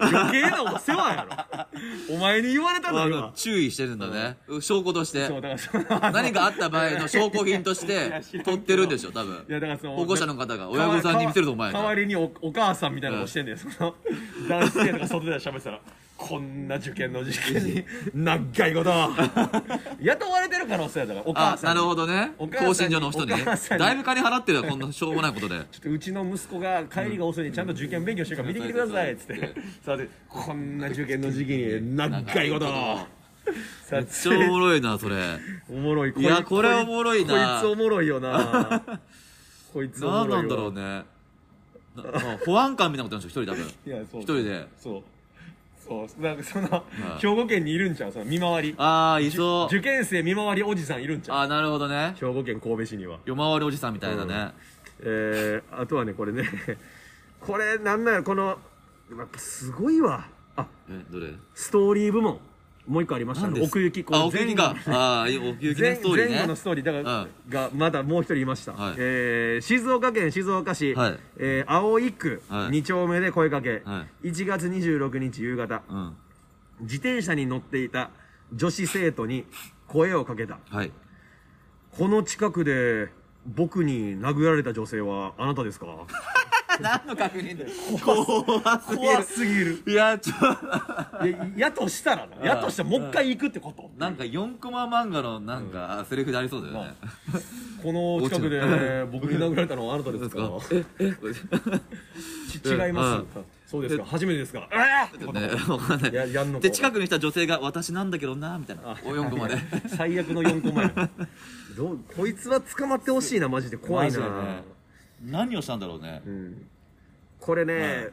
余計なお世話やろ。お前に言われたのあよの注意してるんだね。証拠として。何かあった場合の 証拠品としいて取ってるんでしょ多分。いやだからその保護者の方が親御さんに見せるとお前代わりにおお母さんみたいなのをしてんだよ、その。男子生徒が外で喋ってたらこんな受験の時期に 長いこと。雇われてる可能性だからお母さんなるほどね。更新所の人にだいぶ金払ってるよこんなしょうもないことで。ちょっとうちの息子が帰りが遅いんでちゃんと受験勉強してるから見てきてくださいっつって。さてこんな受験の時期に長いこと。さめっちゃおもろいなそれ。おもろいいやこれおもろいな。こいつおもろいよな。こいつおもろいわ何なんだろうね。なまあ保安官みたいなことなんでしょ一人多分。一人で。そうそうなんかその、兵庫県にいるんちゃう？その見回り。ああいそう。受験生見回りおじさんいるんちゃう？ああなるほどね。兵庫県神戸市には。夜回りおじさんみたいなね。えー、あとはねこれねこれなんなんやろ？このやっぱすごいわ。あえどれ？ストーリー部門もう一個ありましたね。奥行きこのあ奥行ああ奥行きストーリー前後のねストーリー。だから、うん。がまだもう一人いました、はい。えー静岡県静岡市、はい。えー葵区はい。2丁目で声かけ、は1月26日夕方。うん。自転車に乗っていた女子生徒に声をかけた。はい。この近くで僕に殴られた女性はあなたですか？何の確認だよ。怖すぎ怖すぎる。るいやちょ いややとしたらなやとしたらもう一回行くってこと。なんか4コマ漫画のなんかセリフでありそうだよね。この近くで僕に殴られたのはあなたですかええち違います。そうですか。初めてですかああねわかんない。ややんのか。で近くに来た女性が私なんだけどなみたいな。あお4コマで。最悪の4個前どうこいつは捕まってほしいなマジで。怖いな、何をしたんだろうね。うん。これね、はい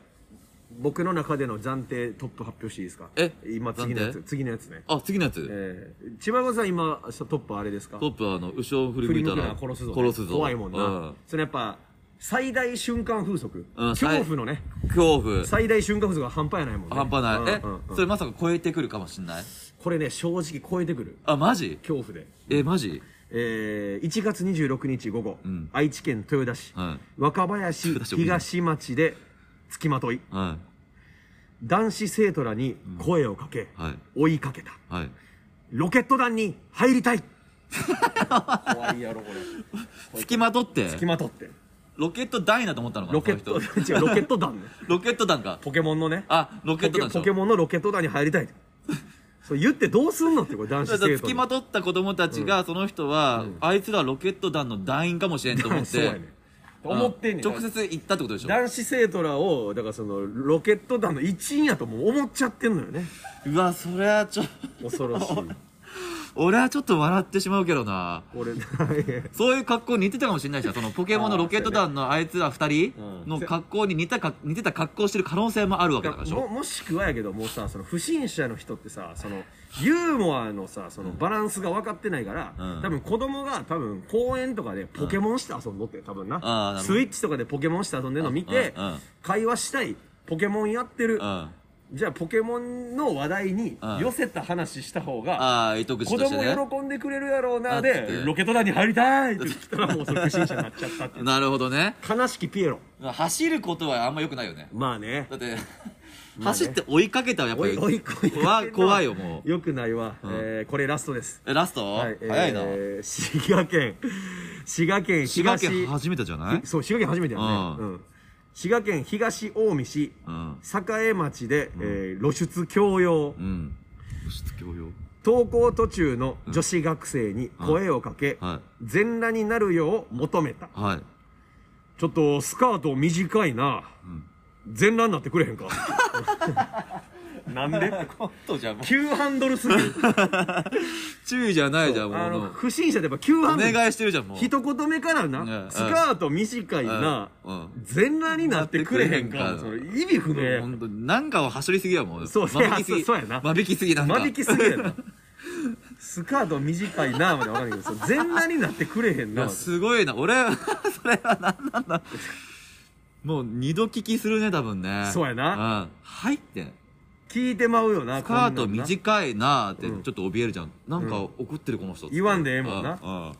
僕の中での暫定トップ発表していいですか？え？今次のやつ。次のやつね。あ次のやつ。えー、千葉子さん今トップあれですか？トップはあの後ろを振り向いたら殺すぞ、殺すぞ怖いもんな、うん。それやっぱ最大瞬間風速、うん恐怖のね。恐怖。最大瞬間風速が半端やないもんね。半端ない。えうんうんうん。それまさか超えてくるかもしんない？これね正直超えてくる。あマジ？恐怖で。えマジ？えー、1月26日午後、うん。愛知県豊田市、はい。若林東町で付きまとい。は男子生徒らに声をかけ、いはい。追いかけた。はい。ロケット団に入りたい。怖いやろこれ。付きまとって。付きまとって。ロケット団員だと思ったのかなロケット違うロケット団ね。ロケット団 か。ポケモンのね。あロケット団ポケモンのロケット団に入りたいそう言ってどうすんのってこれ男子生徒付きまとった子供たちが、その人は、あいつらロケット団の団員かもしれんと思っそうやてね。思ってんねん。直接行ったってことでしょ？男子生徒らをだからそのロケット団の一員やともう思っちゃってんのよね。うわそれはちょ恐ろしい俺はちょっと笑ってしまうけどな。俺そういう格好似てたかもしれないしなそのポケモンのロケット団のあいつら二人うん。の格好に似たか似てた格好してる可能性もあるわけだからでしょ。ももしくはやけどもうさその不審者の人ってさそのユーモアのさそのバランスが分かってないから、うん。多分子供が多分公園とかでポケモンして遊んどって多分な,、あーなるほど。スイッチとかでポケモンして遊んでるの見て、うん。うん。会話したいポケモンやってる、うんじゃあポケモンの話題にうん。寄せた話した方がああ糸口子としてね。供喜んでくれるやろうなでてロケット団に入りたいって言ったらもうそれ不審者になっちゃったって なるほどね。悲しきピエロ。走ることはあんま良くないよね。まあね。だって 走って追いかけたらやっぱり追い怖いよもう。よくないわ、うん。えーこれラストです。えラスト、はい早いな、えー滋賀県。滋賀県滋賀東県初めてじゃない？そう滋賀県初めてやね、うん。うん滋賀県東近江市うん。栄町で、えー露出強要。うん。露出強要。登校途中の女子学生に声をかけ、は全裸になるよう求めた。いはい。ちょっとスカート短いな、全裸になってくれへんか なんで？コントじゃん。もう急ハンドルすぎる。注意じゃないじゃんもうあの不審者でやっぱ急ハおンドル。願いしてるじゃんもう。一言目からな、うんスカート短いな、全裸になってくれへんかなってくそ意味不明。や本当になんかを走りすぎやもん。そう間引き。すぎそうやな。間引きすぎなんか。間引きすぎやな。スカート短いなまでわかんないけど全裸になってくれへんな。すごいな。俺は それは何なんだ。もう二度聞きするね多分ね。そうやな。うん。はいって聞いてまうよなスカート短いなーってうん。ちょっと怯えるじゃん、なんか怒ってるこの人言わんでええもんな。うん。うん。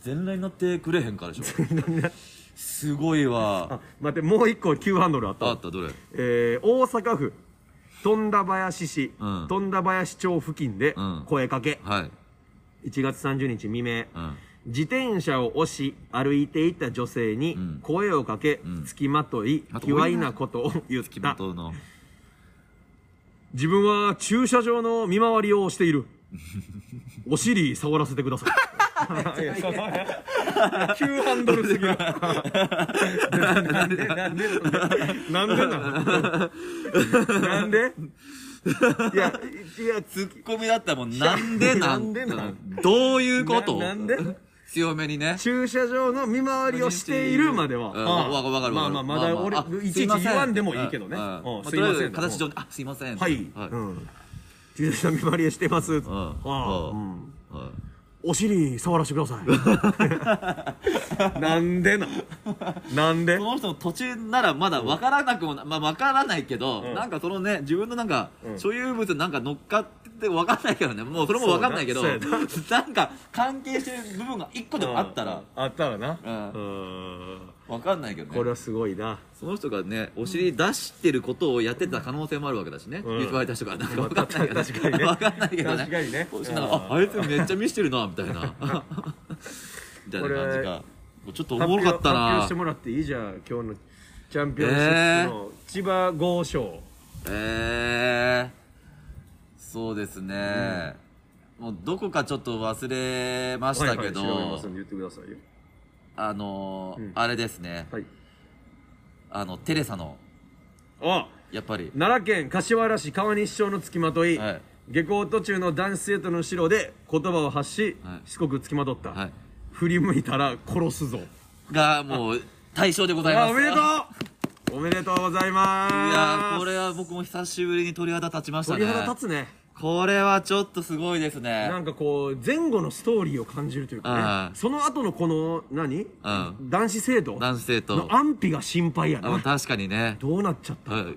全裸になってくれへんからでしょ。すごいわ。あ待ってもう一個急ハンドルあった。わあったどれ？えー大阪府富田林市、うん。富田林町付近でうん。声かけ、はい。1月30日未明、うん。自転車を押し歩いていた女性にん。声をかけ、ん。付きまといあと卑猥なことを言っ木た本の自分は駐車場の見回りをしている。お尻触らせてください。いやその急ハンドルすぎる。なんでなんでなんでなんなんでいやいやツッコミだったもんなんでなんなんでなんどういうことななんで強めにね。駐車場の見回りをしているまでは、うん。わかるわかる。まあまあまだ俺、あいちいち言わんでもいいけどね、うん。うん。すいません。形上にあすいません。はい、はい。うん。駐車場見回りしてます、うん。ああ。うん。うん。はいお尻触らせてください。なんでななんで？この人の途中ならまだ分からなくもな、まあ分からないけど、うん。なんかそのね自分のなんか、うん。所有物なんか乗っかって分かんないけどね。もうそれも分かんないけどそうやな。なんか関係してる部分が一個でもあったら、あったらな。うん。うん分かんないけどね。これはすごいな。その人がねお尻出してることをやってた可能性もあるわけだしね、うん。言われた人がなんか分かんないけど、まあ確かにね。分かんないけどね。確かにね。ああいつめっちゃ見してるなみたいな。みたいな 感じかちょっとおもろかった発表発表なしてもらっていい？じゃん今日のチャンピオンシップの千葉豪賞、ええそうですね、もうどこかちょっと忘れましたけど、はいはい、調べますんで言ってくださいよあのーうん。あれですね。はい。あのテレサの。あやっぱり。奈良県柏原市川西町の付きまとい、はい。下校途中の男子生徒の後ろで言葉を発し、はい。しつこく付きまとった、はい。振り向いたら殺すぞ。がもう対象でございます。あおめでとう。おめでとうございます。いやーこれは僕も久しぶりに鳥肌立ちましたね。鳥肌立つねこれはちょっとすごいですね。なんかこう前後のストーリーを感じるというかね。その後のこの何、ん。男子生徒？男子生徒。の安否が心配やな。あ確かにね、どうなっちゃった？はい、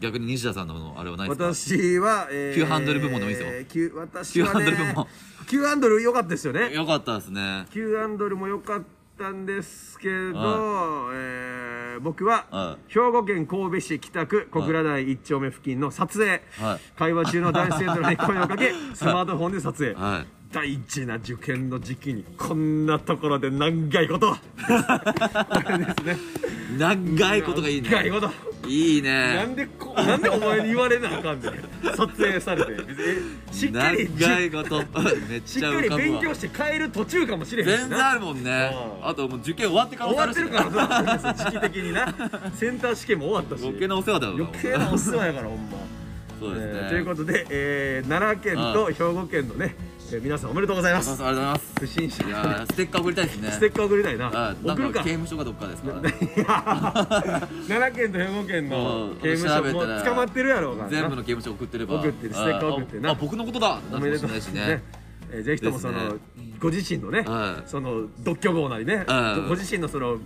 逆に西田さんのあれはないですか？私は、えー、急ハンドル部門でも。いいですよ急私はね急ハンドル部門。急ハンドル良かったですよね。よかったですね。急ハンドルも良かったんですけど、えー僕は、は兵庫県神戸市北区小倉台一丁目付近の撮影、はい。会話中の男子生徒に声をかけスマートフォンで撮影、はい大事な受験の時期にこんなところで長いこと。長いことがいいね。長いこと。いいなねんでこなんでお前に言われなあかんねん。撮影されて。しっかり長いこと。めっしっちゃかり勉浮かぶわ強して帰る途中かもしれへんしな。全然あるもんね。うん。あともう受験終わってから終わってるからな時期的になセンター試験も終わったし。余計なお世話だよな余計なお世話やからほんま。そうですね、えーということで、えー奈良県と兵庫県のね、えー皆さんおめでとうございます。ありがとうございます。不審者。いやーステッカー送りたいですね。ステッカー送りたいな。あなん送るか。か刑務所かどっかですか 奈良県と兵庫県のうん。刑務所もう捕まってるやろうからな。全部の刑務所送ってれば。送ってステッカー送ってな。僕のことだ。おめでとう。るかもしれないしね。えーぜひともその、ね。ご自身のね、はい。その独居房なりね、うん。ご自身のその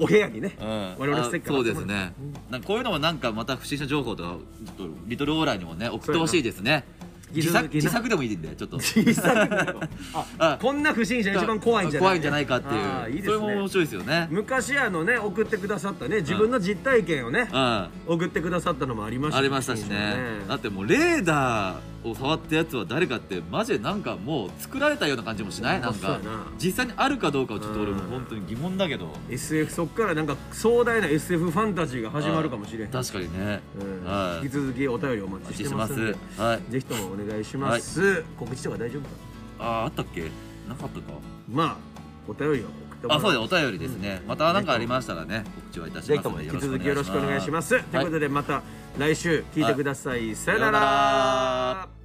お部屋にね、うん、我々ステッカーあそうですね、なんかこういうのもなんかまた不審者情報とかちょっとリトルオーライにもね送ってほしいですね自作自作でもいいんでちょっと。小さくなるとああこんな不審者一番怖いんじゃない怖いんじゃないかっていう。いいですね。それも面白いですよね。昔あのね送ってくださったね自分の実体験をねうん、あ送ってくださったのもありましたりましたしね。だってもうレーダーを触ったやつは誰かってマジでなんかもう作られたような感じもしない？なんか実際にあるかどうかはちょっと俺もうん本当に疑問だけど。SF そっからなんか壮大な SF ファンタジーが始まるかもしれん、確かにね、うん。はい。引き続きお便りお待ちしてますんで。はい。ぜひともお願いします、告知とか大丈夫か？あああったっけ？なかったか。まあお便りを送ってもらあそうですお便りですね、また何かありましたらね。告知はいたしますので。も引き続きよろしくお願いします、はい。ということでまた来週聞いてください、さよなさよならら